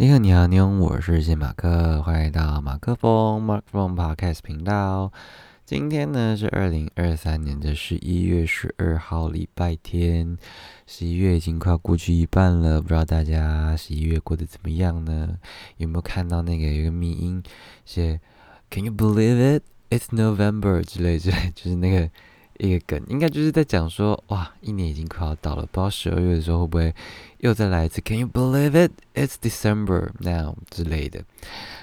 你好，你好，你好，我是谢马克，欢迎来到马克风 Mark Phone Podcast 频道。今天呢是二零二三年的十一月十二号，礼拜天。十一月已经快过去一半了，不知道大家十一月过得怎么样呢？有没有看到那个有个密音写 “Can you believe it? It's November” 之类之类，就是那个。一个梗，应该就是在讲说，哇，一年已经快要到了，不知道十二月的时候会不会又再来一次？Can you believe it? It's December now 之类的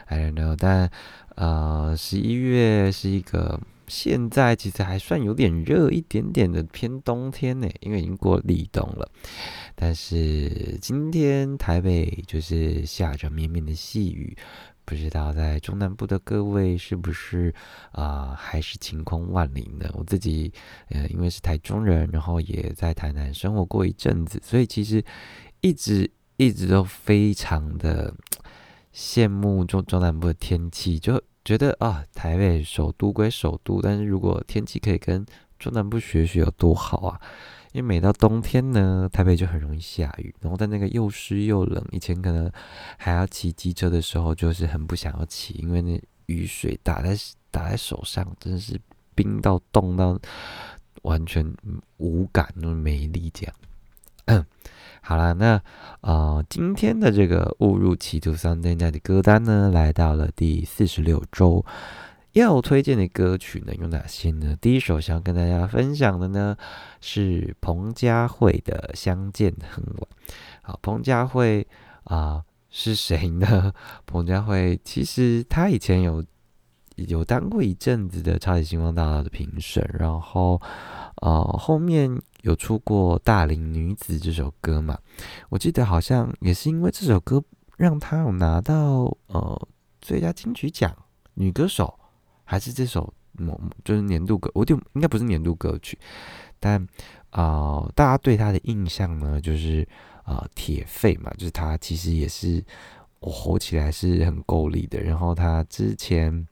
，I don't know。但呃，十一月是一个现在其实还算有点热一点点的偏冬天呢，因为已经过立冬了。但是今天台北就是下着绵绵的细雨。不知道在中南部的各位是不是啊，还是晴空万里呢？我自己呃，因为是台中人，然后也在台南生活过一阵子，所以其实一直一直都非常的羡慕中中南部的天气，就觉得啊，台北首都归首都，但是如果天气可以跟中南部学学，有多好啊！因为每到冬天呢，台北就很容易下雨，然后在那个又湿又冷，以前可能还要骑机车的时候，就是很不想要骑，因为那雨水打在打在手上，真的是冰到冻到完全无感，那么没力这样。好了，那呃，今天的这个误入歧途 Sunday Night 的歌单呢，来到了第四十六周。要推荐的歌曲呢有哪些呢？第一首想要跟大家分享的呢是彭佳慧的《相见恨晚》。好，彭佳慧啊是谁呢？彭佳慧其实她以前有有当过一阵子的《超级星光大道》的评审，然后呃后面有出过《大龄女子》这首歌嘛。我记得好像也是因为这首歌让她有拿到呃最佳金曲奖女歌手。还是这首某就是年度歌，我就应该不是年度歌曲，但啊，大家对他的印象呢，就是啊，铁肺嘛，就是他其实也是我吼起来是很够力的。然后他之前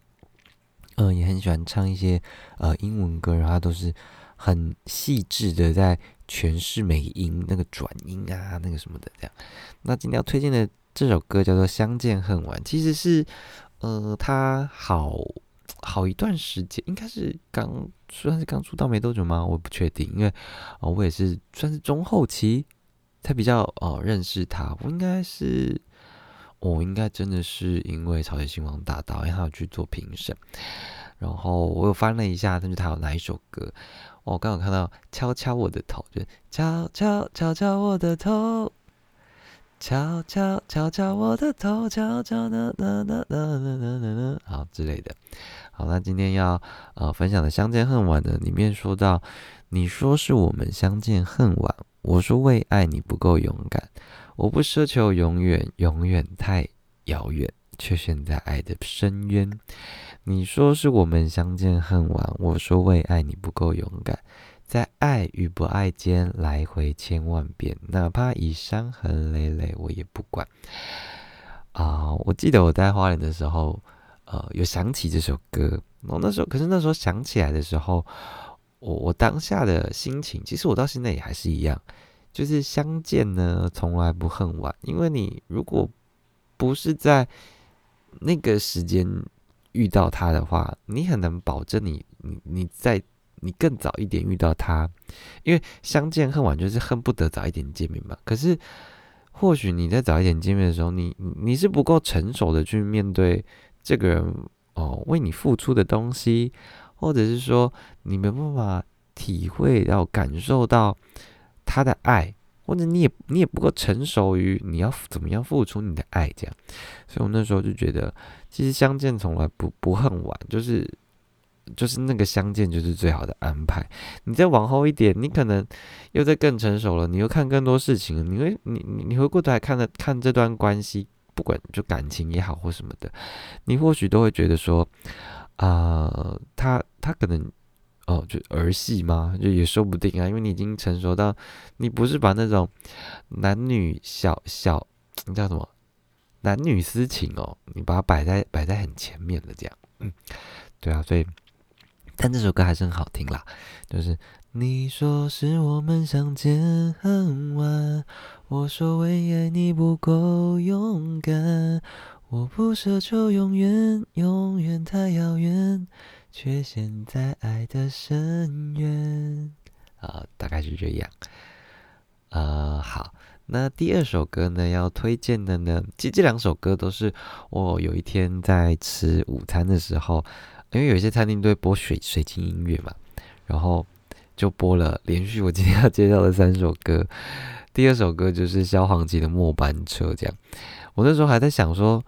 嗯也很喜欢唱一些呃英文歌，然后他都是很细致的在诠释美音那个转音啊，那个什么的这样。那今天要推荐的这首歌叫做《相见恨晚》，其实是呃他好。好一段时间，应该是刚算是刚出道没多久吗？我不确定，因为哦，我也是算是中后期才比较哦认识他。我应该是，我应该真的是因为《朝鲜星光大道》，因为他有去做评审，然后我又翻了一下，但是他有哪一首歌？我刚好看到《敲敲我的头》，就敲敲敲敲我的头。敲敲敲敲我的头，敲敲的，好之类的。好，那今天要呃分享的《相见恨晚》呢，里面说到，你说是我们相见恨晚，我说为爱你不够勇敢，我不奢求永远，永远太遥远，却陷在爱的深渊。你说是我们相见恨晚，我说为爱你不够勇敢。在爱与不爱间来回千万遍，哪怕已伤痕累累，我也不管。啊，我记得我在花莲的时候，呃，有想起这首歌。我那时候，可是那时候想起来的时候，我我当下的心情，其实我到现在也还是一样，就是相见呢，从来不恨晚。因为你如果不是在那个时间遇到他的话，你很难保证你你你在。你更早一点遇到他，因为相见恨晚就是恨不得早一点见面嘛。可是或许你在早一点见面的时候，你你是不够成熟的去面对这个人哦为你付出的东西，或者是说你没办法体会到感受到他的爱，或者你也你也不够成熟于你要怎么样付出你的爱这样。所以我那时候就觉得，其实相见从来不不恨晚，就是。就是那个相见就是最好的安排。你再往后一点，你可能又在更成熟了，你又看更多事情了，你会你你你回过头来看的看这段关系，不管就感情也好或什么的，你或许都会觉得说，啊，他他可能哦，就儿戏吗？就也说不定啊，因为你已经成熟到，你不是把那种男女小小你叫什么男女私情哦，你把它摆在摆在很前面的这样，嗯，对啊，所以。但这首歌还是很好听啦，就是你说是我们相见恨晚，我说为爱你不够勇敢，我不奢求永远，永远太遥远，却陷在爱的深渊。啊，大概是这样。呃，好，那第二首歌呢，要推荐的呢，其实这两首歌都是我有一天在吃午餐的时候，因为有一些餐厅都会播水水晶音乐嘛，然后就播了连续我今天要介绍的三首歌。第二首歌就是萧煌奇的《末班车》，这样。我那时候还在想说，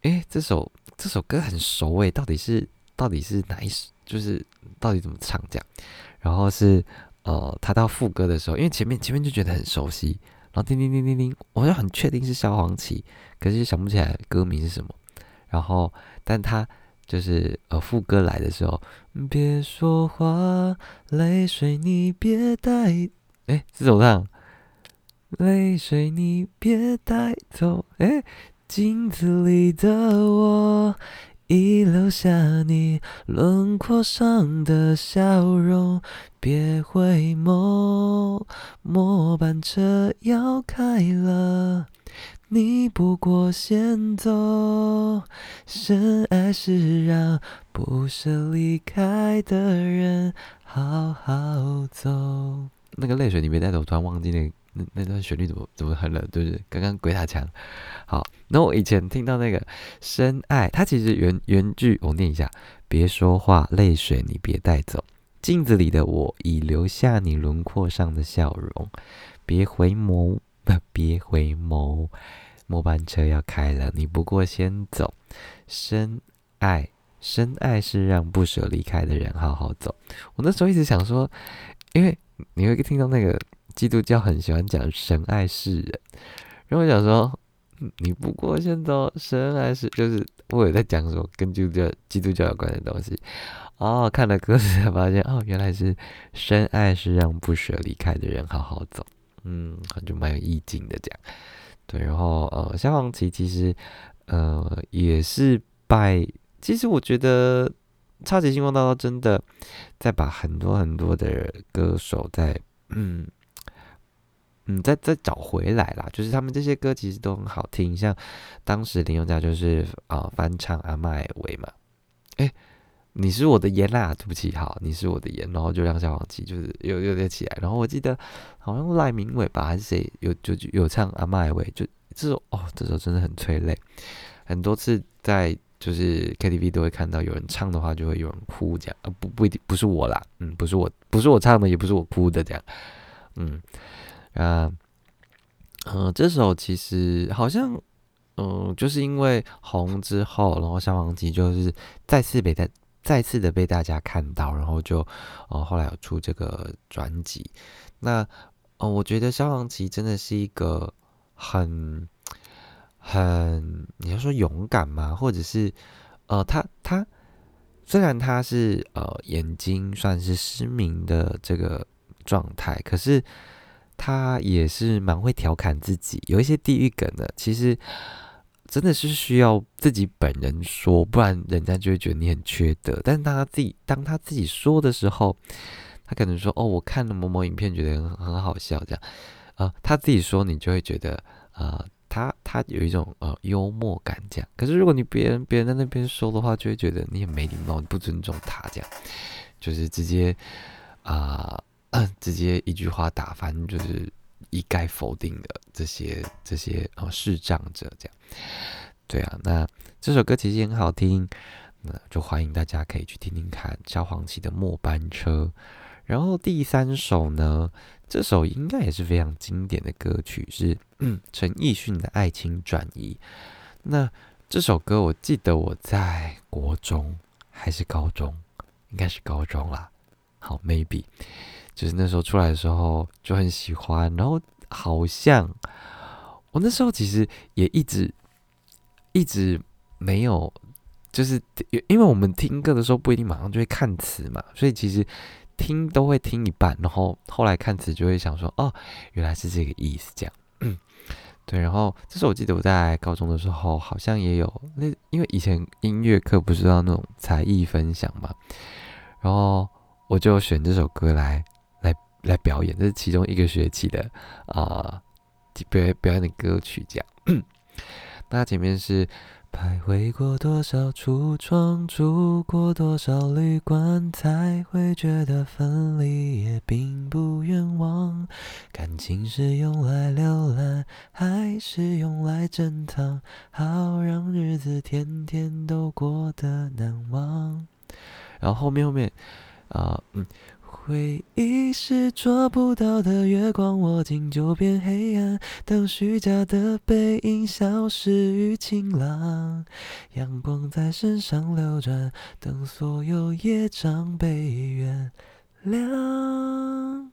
诶，这首这首歌很熟诶，到底是到底是哪一首？就是到底怎么唱这样？然后是呃，他到副歌的时候，因为前面前面就觉得很熟悉，然后叮叮叮叮叮，我就很确定是萧煌奇，可是想不起来歌名是什么。然后，但他就是呃副歌来的时候，别说话，泪水你别带，诶，是怎么唱？泪水你别带走，哎，镜子里的我已留下你轮廓上的笑容，别回眸，末班车要开了，你不过先走，深爱是让不舍离开的人好好走。那个泪水你别带走，我突然忘记那。那那段旋律怎么怎么哼了？就是刚刚鬼打墙。好，那我以前听到那个深爱，它其实原原句我念一下：别说话，泪水你别带走，镜子里的我已留下你轮廓上的笑容。别回眸，别回眸，末班车要开了，你不过先走。深爱，深爱是让不舍离开的人好好走。我那时候一直想说，因为你会听到那个。基督教很喜欢讲神爱世人，然后我想说，你不过先走神爱是，就是我有在讲什么跟基督教基督教有关的东西。哦，看了歌词才发现，哦，原来是深爱是让不舍离开的人好好走，嗯，就蛮有意境的这样。对，然后呃，萧煌奇其实呃也是拜，其实我觉得超级星光大道真的在把很多很多的歌手在嗯。嗯，再再找回来啦，就是他们这些歌其实都很好听，像当时林宥嘉就是啊翻唱阿麦维嘛，哎，你是我的烟啦，对不起，好，你是我的烟，然后就让小黄旗就是又又再起来，然后我记得好像赖明伟吧还是谁有就有唱阿麦伟，就这首哦，这首真的很催泪，很多次在就是 KTV 都会看到有人唱的话就会有人哭这样，呃不不一定不是我啦，嗯不是我不是我唱的也不是我哭的这样，嗯。啊，嗯，这首其实好像，嗯，就是因为红之后，然后消防机就是再次被再再次的被大家看到，然后就，哦，后来有出这个专辑。那，哦，我觉得消防旗真的是一个很很，你要说勇敢吗？或者是，呃，他他虽然他是呃眼睛算是失明的这个状态，可是。他也是蛮会调侃自己，有一些地狱梗的，其实真的是需要自己本人说，不然人家就会觉得你很缺德。但是当他自己当他自己说的时候，他可能说：“哦，我看了某某影片，觉得很很好笑。”这样啊，他自己说，你就会觉得啊，他他有一种呃幽默感这样。可是如果你别人别人在那边说的话，就会觉得你很没礼貌，你不尊重他这样，就是直接啊。直接一句话打翻，就是一概否定的这些这些哦视障者这样，对啊，那这首歌其实很好听，那就欢迎大家可以去听听看萧煌奇的《末班车》。然后第三首呢，这首应该也是非常经典的歌曲，是嗯 陈奕迅的《爱情转移》。那这首歌我记得我在国中还是高中，应该是高中啦。好，maybe。就是那时候出来的时候就很喜欢，然后好像我那时候其实也一直一直没有，就是因为我们听歌的时候不一定马上就会看词嘛，所以其实听都会听一半，然后后来看词就会想说哦，原来是这个意思这样。对，然后这是我记得我在高中的时候好像也有那，因为以前音乐课不是要那种才艺分享嘛，然后我就选这首歌来。来表演，这是其中一个学期的啊表表演的歌曲这样。那前面是。徘徊过多少橱窗，住过多少旅馆，才会觉得分离也并不冤枉。感情是用来浏览，还是用来珍藏？好让日子天天都过得难忘。然后后面后面，啊，嗯。回忆是捉不到的月光，握紧就变黑暗。等虚假的背影消失于晴朗，阳光在身上流转。等所有业障被原谅，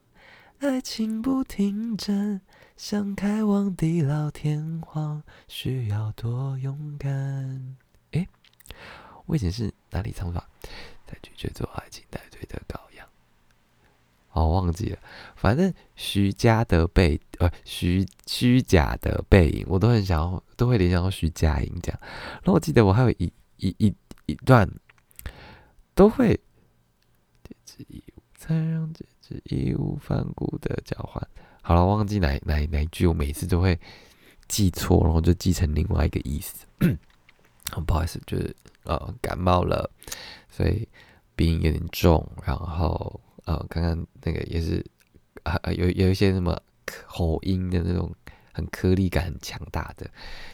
爱情不停站，想开往地老天荒，需要多勇敢？诶，我以前是哪里唱法？在拒绝做爱情带队的羔羊。哦，忘记了，反正徐佳的背，呃，徐虚假的背影，我都很想要，都会联想到徐佳莹这样。然后我记得我还有一一一一段，都会，才让戒指义无反顾的交换。好了，忘记哪哪哪一句，我每次都会记错，然后就记成另外一个意思。很不好意思，就是呃感冒了，所以鼻音有点重，然后。呃，刚刚那个也是啊，有有一些什么口音的那种很颗粒感很强大的，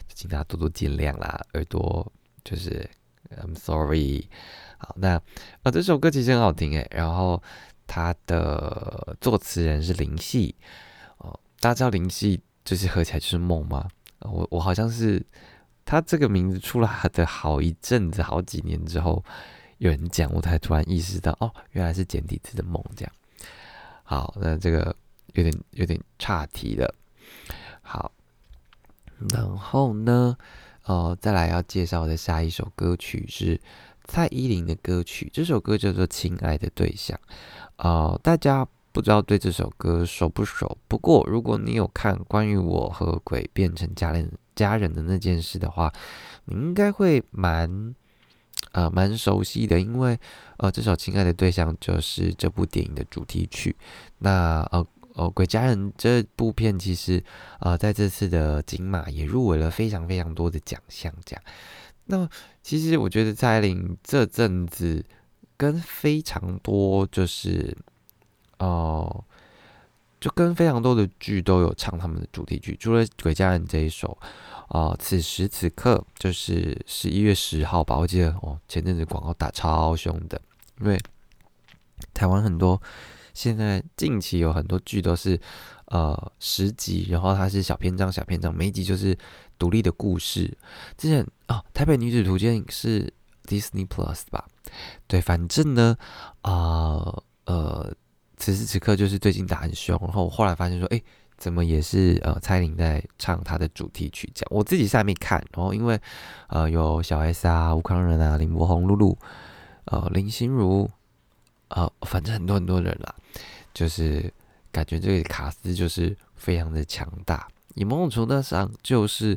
就请大家多多见谅啦。耳朵就是 I'm sorry。好，那呃这首歌其实很好听诶，然后它的作词人是林夕哦，大家知道林夕就是合起来就是梦吗？我我好像是他这个名字出来的好一阵子，好几年之后。有人讲，我才突然意识到，哦，原来是简体字的梦这样。好，那这个有点有点岔题了。好，然后呢，呃，再来要介绍的下一首歌曲是蔡依林的歌曲，这首歌叫做《亲爱的对象》。呃，大家不知道对这首歌熟不熟？不过如果你有看关于我和鬼变成家人家人的那件事的话，你应该会蛮。啊，蛮熟悉的，因为呃，这首《亲爱的对象》就是这部电影的主题曲。那呃呃，《鬼家人》这部片其实呃，在这次的金马也入围了非常非常多的奖项。这样，那其实我觉得蔡依林这阵子跟非常多就是哦，就跟非常多的剧都有唱他们的主题曲，除了《鬼家人》这一首。哦，此时此刻就是十一月十号吧，我记得哦，前阵子广告打超凶的，因为台湾很多现在近期有很多剧都是呃十集，然后它是小篇章小篇章，每一集就是独立的故事。之前哦，《台北女子图鉴》是 Disney Plus 吧？对，反正呢，啊呃，此时此刻就是最近打很凶，然后我后来发现说，哎。怎么也是呃，蔡琳在唱她的主题曲，这样我自己下面看，然后因为呃有小 S 啊、吴康仁啊、林柏宏、露露、呃林心如，呃反正很多很多人啦，就是感觉这个卡斯就是非常的强大，以某种程度上就是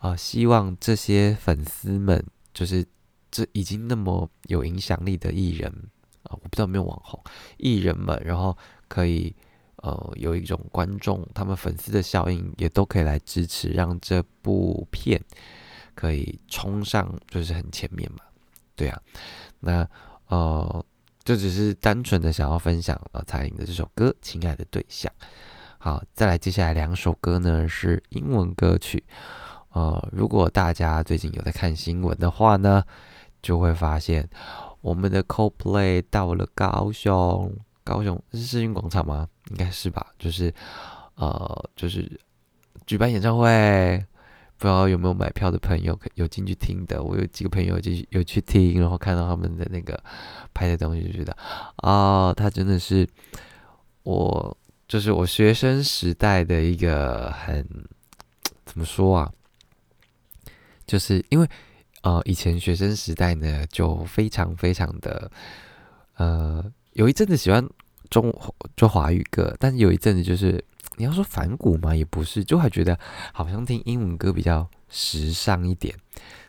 呃希望这些粉丝们，就是这已经那么有影响力的艺人啊，我不知道有没有网红艺人们，然后可以。呃，有一种观众，他们粉丝的效应也都可以来支持，让这部片可以冲上，就是很前面嘛。对啊，那呃，就只是单纯的想要分享呃蔡琳的这首歌《亲爱的对象》。好，再来接下来两首歌呢是英文歌曲。呃，如果大家最近有在看新闻的话呢，就会发现我们的 CoPlay 到了高雄。高雄是世运广场吗？应该是吧。就是，呃，就是举办演唱会，不知道有没有买票的朋友有进去听的。我有几个朋友就有去听，然后看到他们的那个拍的东西，就觉得啊，他真的是我，就是我学生时代的一个很怎么说啊？就是因为呃，以前学生时代呢，就非常非常的呃。有一阵子喜欢中就华语歌，但是有一阵子就是你要说反骨嘛，也不是，就还觉得好像听英文歌比较时尚一点，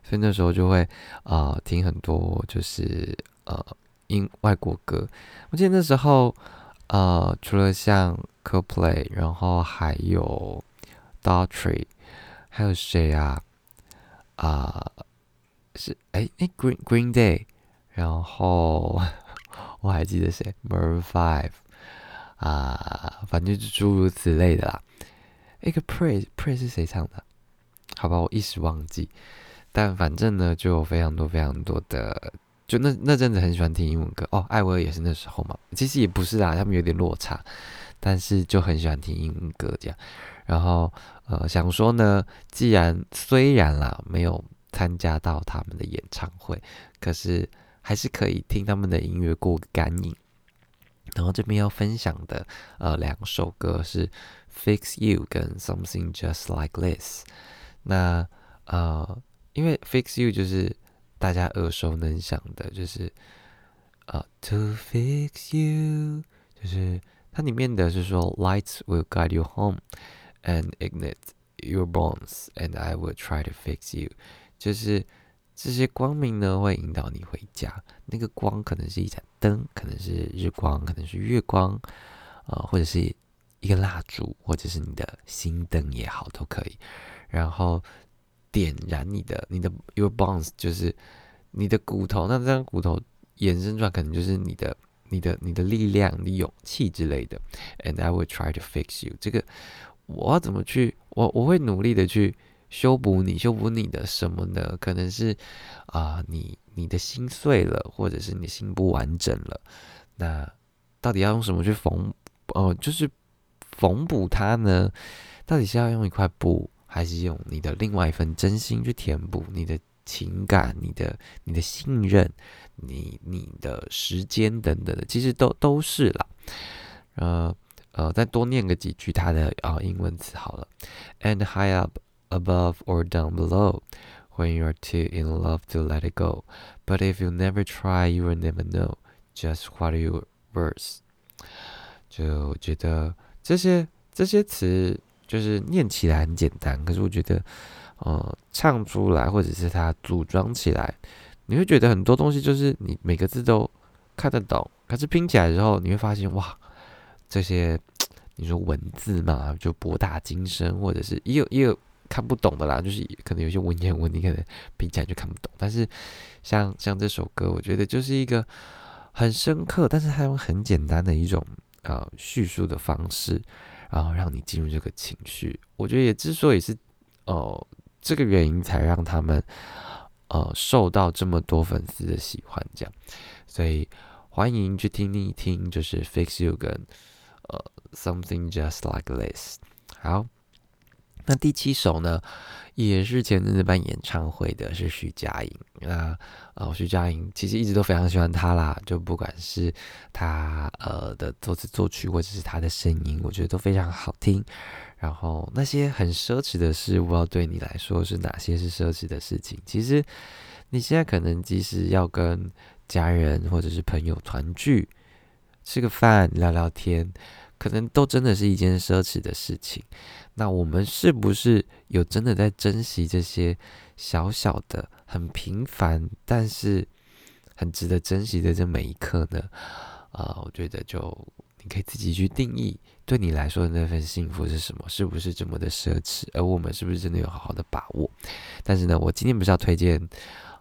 所以那时候就会啊听很多就是呃英外国歌。我记得那时候呃除了像 CoPlay，然后还有 d a u t r y 还有谁啊？啊，是哎那 Green Green Day，然后我还记得谁 Maroon Five，啊，反正就诸如此类的啦。一个 Pray Pray 是谁唱的？好吧，我一时忘记。但反正呢，就有非常多非常多的，就那那阵子很喜欢听英文歌哦。艾薇儿也是那时候嘛，其实也不是啦，他们有点落差，但是就很喜欢听英文歌这样。然后呃，想说呢，既然虽然啦没有参加到他们的演唱会，可是还是可以听他们的音乐过个干瘾。然后这边要分享的呃两首歌是《Fix You》跟《Something Just Like This》。那呃，因为 fix you 就是大家耳熟能详的，就是呃，to fix you，就是它里面的是说，lights will guide you home and ignite your bones, and I will try to fix you，就是这些光明呢会引导你回家。那个光可能是一盏灯，可能是日光，可能是月光，呃，或者是一个蜡烛，或者是你的心灯也好，都可以。然后点燃你的你的 your bones，就是你的骨头。那这张骨头延伸出来，可能就是你的你的你的力量、你勇气之类的。And I will try to fix you。这个我要怎么去？我我会努力的去修补你，修补你的什么呢？可能是啊，你你的心碎了，或者是你心不完整了。那到底要用什么去缝？哦，就是缝补它呢？到底是要用一块布？还是用你的另外一份真心去填补你的情感、你的、你的信任、你、你的时间等等的，其实都都是啦。呃呃，再多念个几句它的啊英文词好了。And high up above or down below, when you are too in love to let it go, but if you never try, you will never know just what you worth。就觉得这些这些词。就是念起来很简单，可是我觉得，呃，唱出来或者是它组装起来，你会觉得很多东西就是你每个字都看得懂，可是拼起来之后，你会发现哇，这些你说文字嘛，就博大精深，或者是也有也有看不懂的啦，就是可能有些文言文你可能拼起来就看不懂，但是像像这首歌，我觉得就是一个很深刻，但是它用很简单的一种呃叙述的方式。然后让你进入这个情绪，我觉得也之所以是，哦，这个原因才让他们，呃，受到这么多粉丝的喜欢，这样，所以欢迎去听一听，就是 Fix You 跟呃 Something Just Like This。好，那第七首呢？也是前阵子办演唱会的，是徐佳莹。那呃，徐佳莹其实一直都非常喜欢她啦，就不管是她呃的作词作曲，或者是她的声音，我觉得都非常好听。然后那些很奢侈的事，不知道对你来说是哪些是奢侈的事情？其实你现在可能即使要跟家人或者是朋友团聚，吃个饭聊聊天。可能都真的是一件奢侈的事情。那我们是不是有真的在珍惜这些小小的、很平凡，但是很值得珍惜的这每一刻呢？啊，我觉得就你可以自己去定义，对你来说的那份幸福是什么？是不是这么的奢侈？而我们是不是真的有好好的把握？但是呢，我今天不是要推荐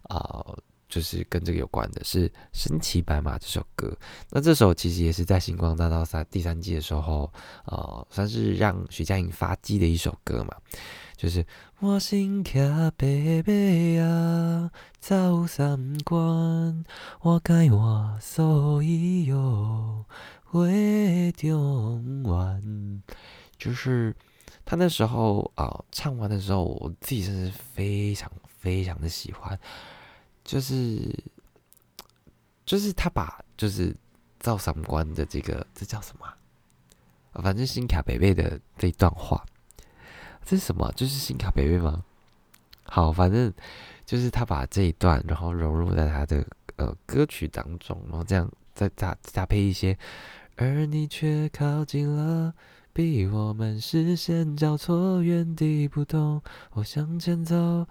啊。就是跟这个有关的，是《神奇白马》这首歌。那这首其实也是在《星光大道三》第三季的时候，呃，算是让徐佳莹发迹的一首歌嘛。就是我心卡白白啊，走三关，我该我所以有会中完。就是他那时候啊，唱完的时候，我自己真是非常非常的喜欢。就是，就是他把就是造三观的这个这叫什么？反正新卡北贝的这一段话，这是什么？就是新卡北贝吗？好，反正就是他把这一段，然后融入在他的呃歌曲当中，然后这样再搭搭配一些，而你却靠近了，比我们视线交错，原地不动，我向前走。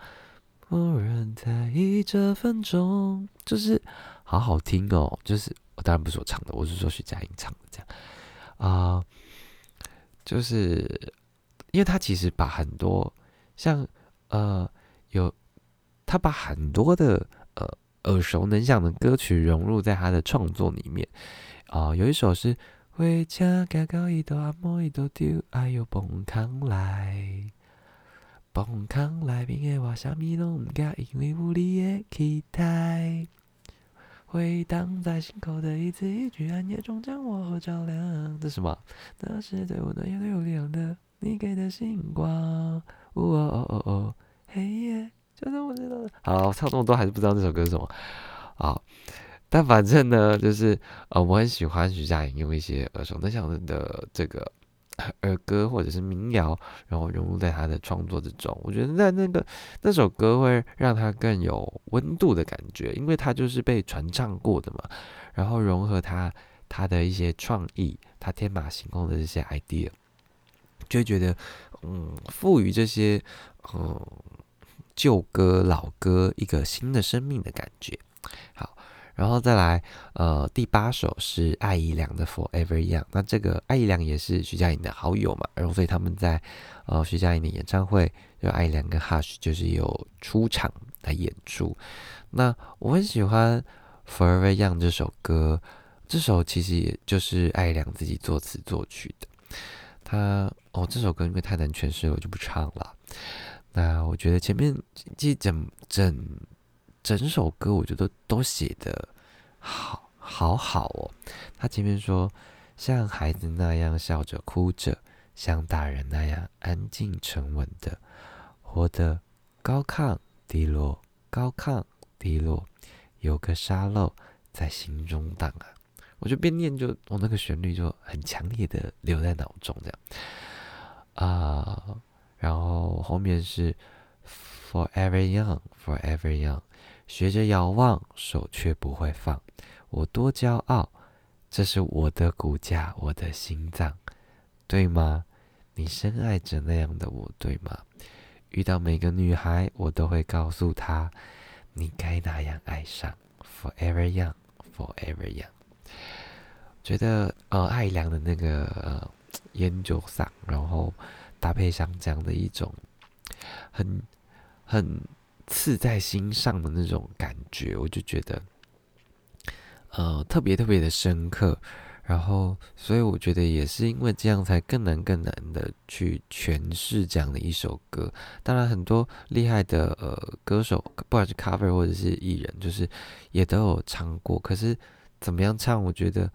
无人在意这分钟，就是好好听哦。就是我当然不是我唱的，我是说徐佳莹唱的这样啊。就是因为他其实把很多像呃有他把很多的呃耳熟能详的歌曲融入在他的创作里面啊，有一首是回家该搞一道阿莫一朵丢，哎呦蹦康来，蹦康来宾的话啥咪拢唔惊，因为有你的期待。回荡在心口的一字一句，暗夜中将我照亮。这是什么？那是对我暖也最有力量的你给的星光。哦哦哦哦，黑夜就是我知道的。好，唱这么多还是不知道这首歌是什么。好，但反正呢，就是呃，我很喜欢徐佳莹用一些耳熟能详的这个。儿歌或者是民谣，然后融入在他的创作之中，我觉得在那个那首歌会让他更有温度的感觉，因为他就是被传唱过的嘛，然后融合他他的一些创意，他天马行空的这些 idea，就会觉得嗯，赋予这些嗯旧歌老歌一个新的生命的感觉，好。然后再来，呃，第八首是艾怡良的《Forever Young》。那这个艾怡良也是徐佳莹的好友嘛，然后所以他们在呃徐佳莹的演唱会，就艾怡良跟 Hush 就是有出场来演出。那我很喜欢《Forever Young》这首歌，这首其实也就是艾怡良自己作词作曲的。他哦，这首歌因为太难诠释，我就不唱了。那我觉得前面这整整。整首歌我觉得都写的好好好哦。他前面说，像孩子那样笑着哭着，像大人那样安静沉稳的，活得高亢低落，高亢低落，有个沙漏在心中荡啊。我就边念就我那个旋律就很强烈的留在脑中这样啊。然后后面是 Forever Young，Forever Young。学着遥望，手却不会放。我多骄傲，这是我的骨架，我的心脏，对吗？你深爱着那样的我，对吗？遇到每个女孩，我都会告诉她，你该那样爱上。Forever young, forever young。觉得呃，爱良的那个呃烟酒嗓，然后搭配上这样的一种很很。刺在心上的那种感觉，我就觉得，呃，特别特别的深刻。然后，所以我觉得也是因为这样，才更难更难的去诠释这样的一首歌。当然，很多厉害的呃歌手，不管是 cover 或者是艺人，就是也都有唱过。可是怎么样唱，我觉得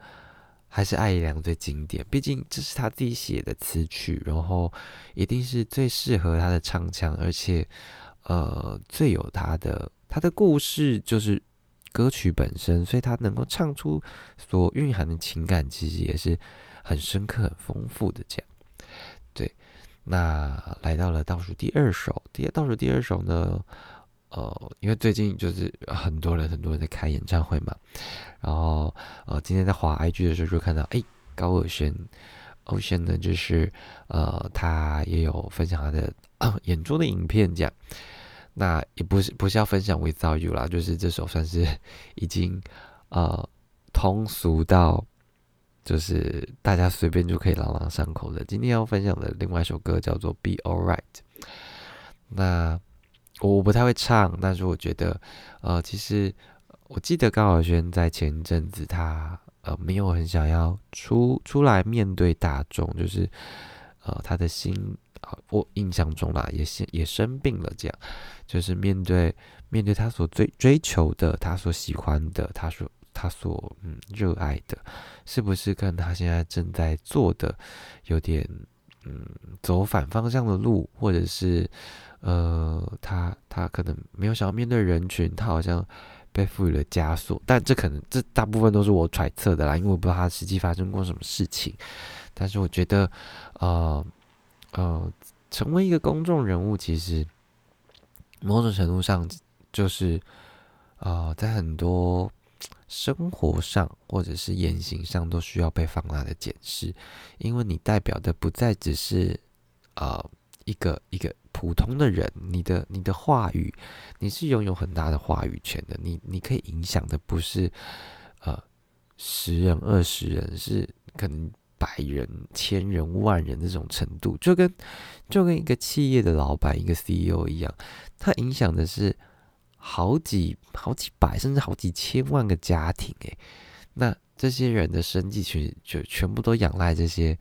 还是艾怡良最经典。毕竟这是他自己写的词曲，然后一定是最适合他的唱腔，而且。呃，最有他的他的故事就是歌曲本身，所以他能够唱出所蕴含的情感，其实也是很深刻、很丰富的。这样，对。那来到了倒数第二首，第倒数第二首呢？呃，因为最近就是很多人很多人在开演唱会嘛，然后呃，今天在滑 IG 的时候就看到，哎，高尔宣，欧轩呢，就是呃，他也有分享他的演出的影片，这样。那也不是不是要分享 Without You 啦，就是这首算是 已经呃通俗到就是大家随便就可以朗朗上口的。今天要分享的另外一首歌叫做 Be Alright。那我不太会唱，但是我觉得呃，其实我记得高晓轩在前一阵子他呃没有很想要出出来面对大众，就是呃他的心。我印象中啦，也生也生病了，这样就是面对面对他所追追求的，他所喜欢的，他所他所嗯热爱的，是不是跟他现在正在做的有点嗯走反方向的路，或者是呃他他可能没有想要面对人群，他好像被赋予了枷锁，但这可能这大部分都是我揣测的啦，因为我不知道他实际发生过什么事情，但是我觉得呃。呃，成为一个公众人物，其实某种程度上就是，呃，在很多生活上或者是言行上都需要被放大的检视，因为你代表的不再只是呃一个一个普通的人，你的你的话语，你是拥有很大的话语权的，你你可以影响的不是呃十人二十人，是可能。百人、千人、万人这种程度，就跟就跟一个企业的老板、一个 CEO 一样，他影响的是好几好几百甚至好几千万个家庭。诶，那这些人的生计全就全部都仰赖这些，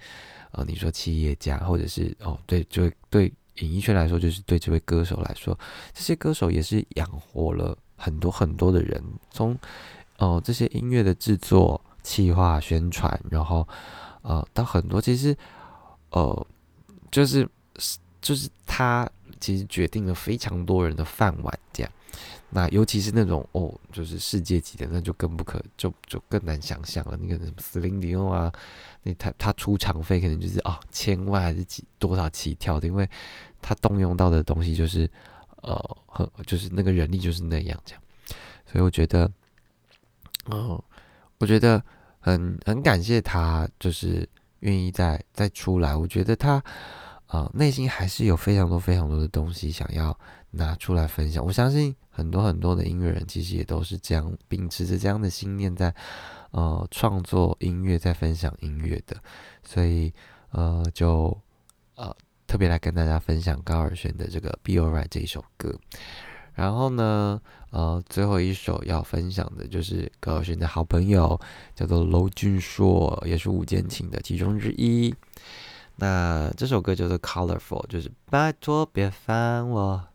呃，你说企业家，或者是哦，对，就对演艺圈来说，就是对这位歌手来说，这些歌手也是养活了很多很多的人，从哦这些音乐的制作。企划宣传，然后呃，到很多其实呃，就是就是他其实决定了非常多人的饭碗，这样。那尤其是那种哦，就是世界级的，那就更不可，就就更难想象了。那个什么斯林迪欧啊，那他他出场费可能就是啊千万还是几多少起跳的，因为他动用到的东西就是呃，很就是那个人力就是那样这样。所以我觉得，哦。我觉得很很感谢他，就是愿意再再出来。我觉得他啊，内心还是有非常多非常多的东西想要拿出来分享。我相信很多很多的音乐人其实也都是这样秉持着这样的信念在呃创作音乐，在分享音乐的。所以呃，就呃特别来跟大家分享高尔宣的这个《Be Alright》这一首歌。然后呢，呃，最后一首要分享的就是高尔轩的好朋友，叫做娄俊硕，也是吴建琴的其中之一。那这首歌叫做《Colorful》，就是拜托别烦我，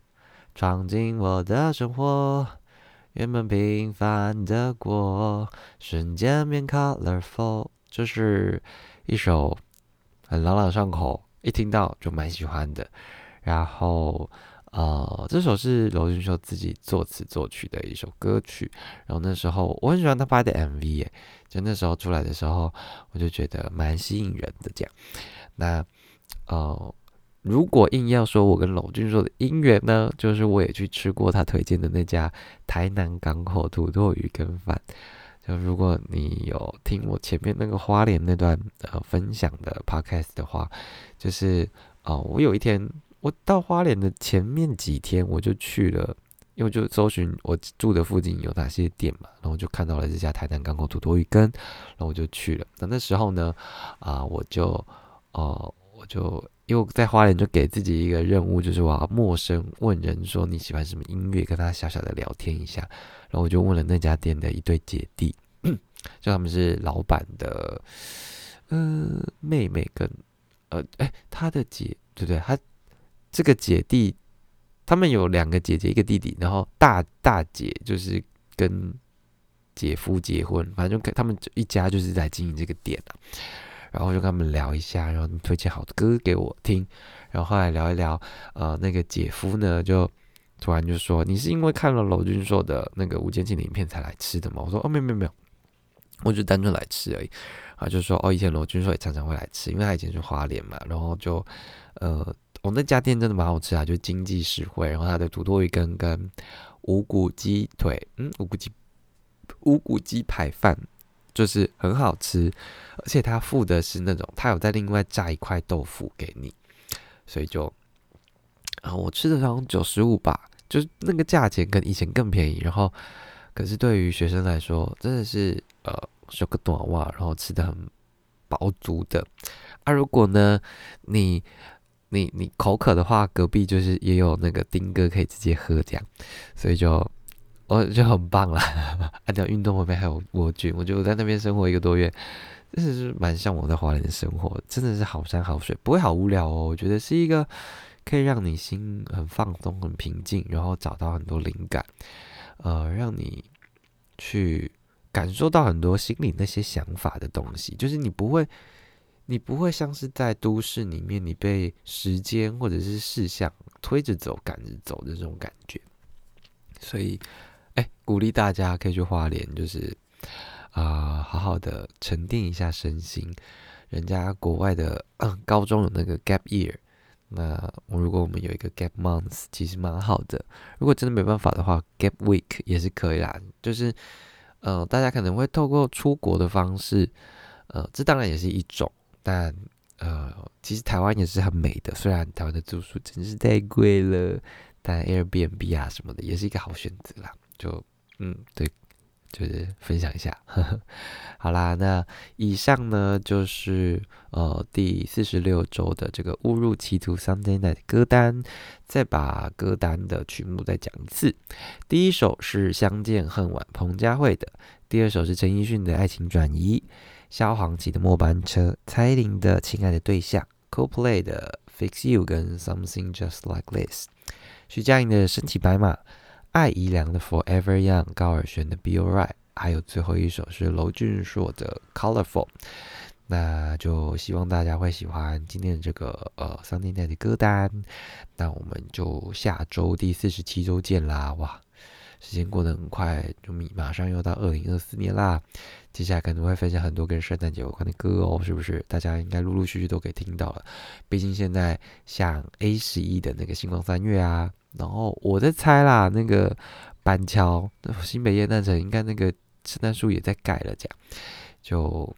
闯进我的生活，原本平凡的过，瞬间变 colorful。这是一首很朗朗上口，一听到就蛮喜欢的。然后。呃，这首是娄俊秀自己作词作曲的一首歌曲，然后那时候我很喜欢他拍的 MV，就那时候出来的时候，我就觉得蛮吸引人的。这样，那呃，如果硬要说我跟娄俊硕的姻缘呢，就是我也去吃过他推荐的那家台南港口土豆鱼羹饭。就如果你有听我前面那个花莲那段呃分享的 Podcast 的话，就是哦，我有一天。我到花莲的前面几天，我就去了，因为就搜寻我住的附近有哪些店嘛，然后就看到了这家台南港口土豆鱼羹，然后我就去了。那那时候呢，啊，我就，哦，我就因为我在花莲就给自己一个任务，就是我要陌生问人说你喜欢什么音乐，跟他小小的聊天一下。然后我就问了那家店的一对姐弟，就他们是老板的，呃，妹妹跟，呃，哎，他的姐，对不对？他。这个姐弟，他们有两个姐姐，一个弟弟。然后大大姐就是跟姐夫结婚，反正就他们一家就是在经营这个店啊。然后就跟他们聊一下，然后推荐好的歌给我听。然后后来聊一聊，呃，那个姐夫呢，就突然就说：“你是因为看了娄俊硕的那个《无间情》的影片才来吃的吗？”我说：“哦，没有没有没有，我就单纯来吃而已。”啊，就说：“哦，以前娄俊硕也常常会来吃，因为他以前是花莲嘛。”然后就呃。我那家店真的蛮好吃啊，就经济实惠，然后它的土豆鱼羹跟五谷鸡腿，嗯，五谷鸡五谷鸡排饭就是很好吃，而且他附的是那种，他有在另外炸一块豆腐给你，所以就啊，我吃的好像九十五吧，就是那个价钱跟以前更便宜，然后可是对于学生来说真的是呃，修个短袜，然后吃的很饱足的啊，如果呢你。你你口渴的话，隔壁就是也有那个丁哥可以直接喝这样，所以就我就很棒了。按照运动后面还有蜗居，我觉得我在那边生活一个多月，真的是蛮像我在华人的生活，真的是好山好水，不会好无聊哦。我觉得是一个可以让你心很放松、很平静，然后找到很多灵感，呃，让你去感受到很多心里那些想法的东西，就是你不会。你不会像是在都市里面，你被时间或者是事项推着走、赶着走的这种感觉。所以，哎，鼓励大家可以去花莲，就是啊，好好的沉淀一下身心。人家国外的高中有那个 gap year，那我如果我们有一个 gap month，其实蛮好的。如果真的没办法的话，gap week 也是可以啦。就是，呃，大家可能会透过出国的方式，呃，这当然也是一种。但呃，其实台湾也是很美的，虽然台湾的住宿真是太贵了，但 Airbnb 啊什么的也是一个好选择啦。就嗯，对，就是分享一下。好啦，那以上呢就是呃第四十六周的这个误入歧途 Sunday Night 歌单，再把歌单的曲目再讲一次。第一首是相见恨晚彭佳慧的，第二首是陈奕迅的爱情转移，萧煌奇的末班车，蔡依林的亲爱的对象，CoPlay 的 Fix You 跟 Something Just Like This，徐佳莹的身骑白马，艾怡良的 Forever Young，高尔宣的 Be Alright。还有最后一首是娄俊硕的《Colorful》，那就希望大家会喜欢今天的这个呃 Sunday Night 的歌单。那我们就下周第四十七周见啦！哇，时间过得很快，就马上又到二零二四年啦。接下来可能会分享很多跟圣诞节有关的歌哦，是不是？大家应该陆陆续续都可以听到了。毕竟现在像 A 十一的那个星光三月啊，然后我在猜啦，那个板桥新北夜诞城应该那个。圣诞树也在盖了，这样就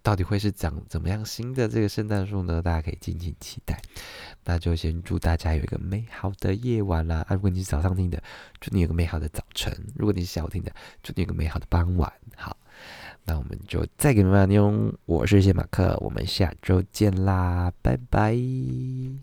到底会是长怎么样新的这个圣诞树呢？大家可以敬请期待。那就先祝大家有一个美好的夜晚啦！啊，如果你是早上听的，祝你有个美好的早晨；如果你是下午听的，祝你有个美好的傍晚。好，那我们就再给你们用。我是谢马克，我们下周见啦，拜拜。